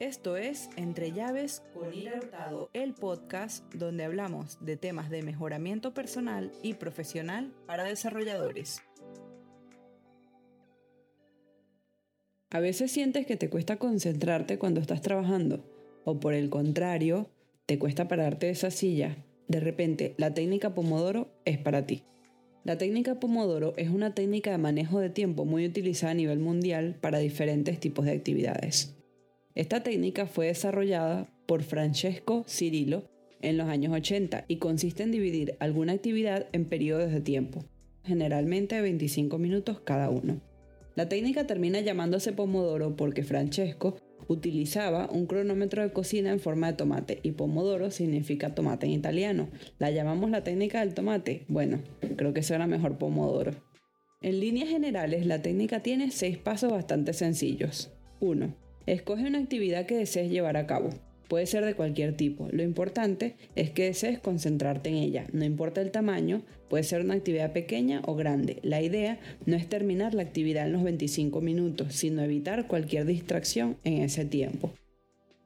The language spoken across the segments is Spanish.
Esto es Entre Llaves con Ira Hurtado, el podcast donde hablamos de temas de mejoramiento personal y profesional para desarrolladores. A veces sientes que te cuesta concentrarte cuando estás trabajando, o por el contrario, te cuesta pararte de esa silla. De repente, la técnica Pomodoro es para ti. La técnica Pomodoro es una técnica de manejo de tiempo muy utilizada a nivel mundial para diferentes tipos de actividades. Esta técnica fue desarrollada por Francesco Cirillo en los años 80 y consiste en dividir alguna actividad en periodos de tiempo, generalmente de 25 minutos cada uno. La técnica termina llamándose Pomodoro porque Francesco utilizaba un cronómetro de cocina en forma de tomate y Pomodoro significa tomate en italiano. ¿La llamamos la técnica del tomate? Bueno, creo que suena mejor Pomodoro. En líneas generales, la técnica tiene seis pasos bastante sencillos. 1. Escoge una actividad que desees llevar a cabo. Puede ser de cualquier tipo. Lo importante es que desees concentrarte en ella. No importa el tamaño, puede ser una actividad pequeña o grande. La idea no es terminar la actividad en los 25 minutos, sino evitar cualquier distracción en ese tiempo.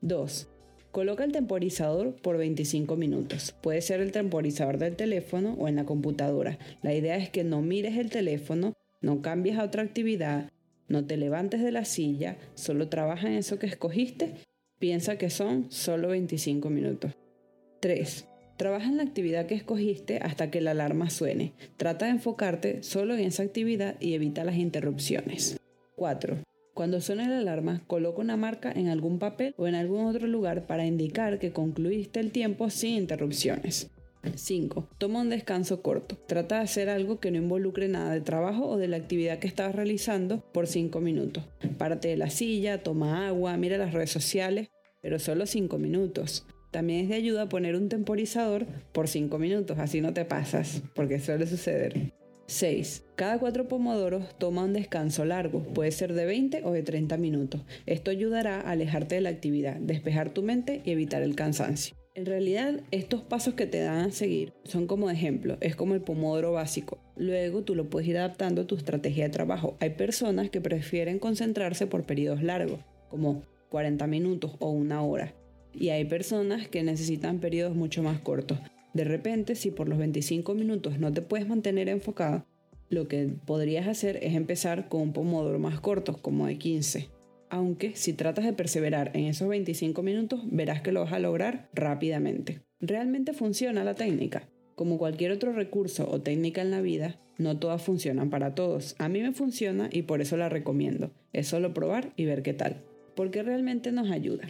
2. Coloca el temporizador por 25 minutos. Puede ser el temporizador del teléfono o en la computadora. La idea es que no mires el teléfono, no cambies a otra actividad, no te levantes de la silla, solo trabaja en eso que escogiste, piensa que son solo 25 minutos. 3. Trabaja en la actividad que escogiste hasta que la alarma suene. Trata de enfocarte solo en esa actividad y evita las interrupciones. 4. Cuando suene la alarma, coloca una marca en algún papel o en algún otro lugar para indicar que concluiste el tiempo sin interrupciones. 5. Toma un descanso corto. Trata de hacer algo que no involucre nada de trabajo o de la actividad que estabas realizando por 5 minutos. Párate de la silla, toma agua, mira las redes sociales, pero solo 5 minutos. También es de ayuda poner un temporizador por 5 minutos, así no te pasas, porque suele suceder. 6. Cada 4 pomodoros toma un descanso largo, puede ser de 20 o de 30 minutos. Esto ayudará a alejarte de la actividad, despejar tu mente y evitar el cansancio. En realidad, estos pasos que te dan a seguir son como ejemplo, es como el pomodoro básico. Luego tú lo puedes ir adaptando a tu estrategia de trabajo. Hay personas que prefieren concentrarse por periodos largos, como 40 minutos o una hora. Y hay personas que necesitan periodos mucho más cortos. De repente, si por los 25 minutos no te puedes mantener enfocado, lo que podrías hacer es empezar con un pomodoro más corto, como de 15 aunque si tratas de perseverar en esos 25 minutos verás que lo vas a lograr rápidamente. Realmente funciona la técnica. Como cualquier otro recurso o técnica en la vida, no todas funcionan para todos. A mí me funciona y por eso la recomiendo. Es solo probar y ver qué tal. Porque realmente nos ayuda.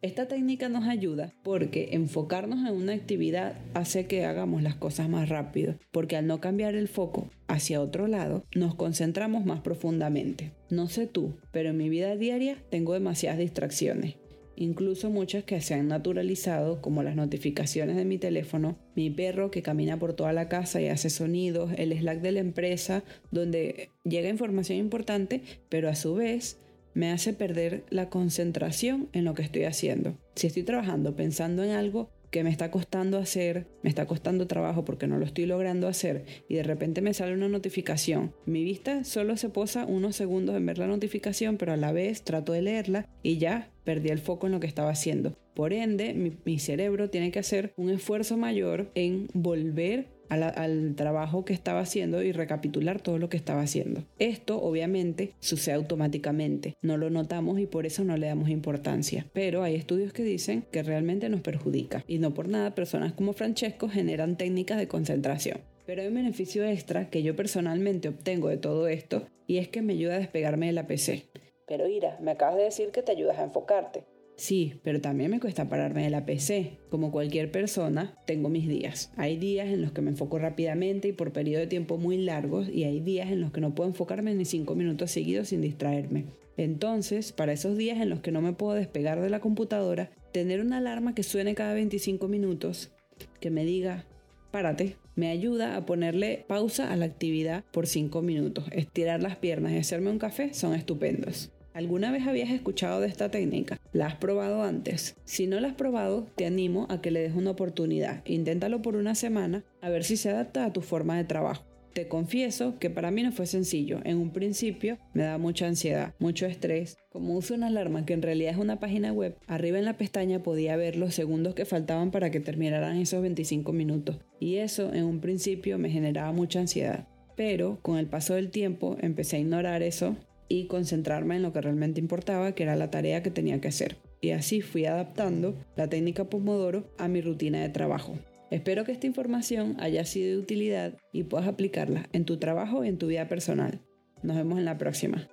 Esta técnica nos ayuda porque enfocarnos en una actividad hace que hagamos las cosas más rápido, porque al no cambiar el foco hacia otro lado, nos concentramos más profundamente. No sé tú, pero en mi vida diaria tengo demasiadas distracciones, incluso muchas que se han naturalizado, como las notificaciones de mi teléfono, mi perro que camina por toda la casa y hace sonidos, el Slack de la empresa, donde llega información importante, pero a su vez me hace perder la concentración en lo que estoy haciendo. Si estoy trabajando pensando en algo que me está costando hacer, me está costando trabajo porque no lo estoy logrando hacer y de repente me sale una notificación. Mi vista solo se posa unos segundos en ver la notificación, pero a la vez trato de leerla y ya perdí el foco en lo que estaba haciendo. Por ende, mi, mi cerebro tiene que hacer un esfuerzo mayor en volver al, trabajo que estaba haciendo y recapitular todo lo que estaba haciendo. Esto obviamente sucede automáticamente, no lo notamos y por eso no le damos importancia, pero hay estudios que dicen que realmente nos perjudica y no por nada personas como Francesco generan técnicas de concentración. Pero hay un beneficio extra que yo personalmente obtengo de todo esto y es que me ayuda a despegarme de la PC. Pero Ira, me acabas de decir que te ayudas a enfocarte. Sí, pero también me cuesta pararme de la PC. Como cualquier persona, tengo mis días. Hay días en los que me enfoco rápidamente y por periodo de tiempo muy largos y hay días en los que no puedo enfocarme ni 5 minutos seguidos sin distraerme. Entonces, para esos días en los que no me puedo despegar de la computadora, tener una alarma que suene cada 25 minutos, que me diga, párate, me ayuda a ponerle pausa a la actividad por 5 minutos. Estirar las piernas y hacerme un café son estupendos. ¿Alguna vez habías escuchado de esta técnica? ¿La has probado antes? Si no la has probado, te animo a que le des una oportunidad. Inténtalo por una semana a ver si se adapta a tu forma de trabajo. Te confieso que para mí no fue sencillo. En un principio me daba mucha ansiedad, mucho estrés. Como uso una alarma que en realidad es una página web, arriba en la pestaña podía ver los segundos que faltaban para que terminaran esos 25 minutos. Y eso en un principio me generaba mucha ansiedad. Pero con el paso del tiempo empecé a ignorar eso y concentrarme en lo que realmente importaba, que era la tarea que tenía que hacer. Y así fui adaptando la técnica Pomodoro a mi rutina de trabajo. Espero que esta información haya sido de utilidad y puedas aplicarla en tu trabajo y en tu vida personal. Nos vemos en la próxima.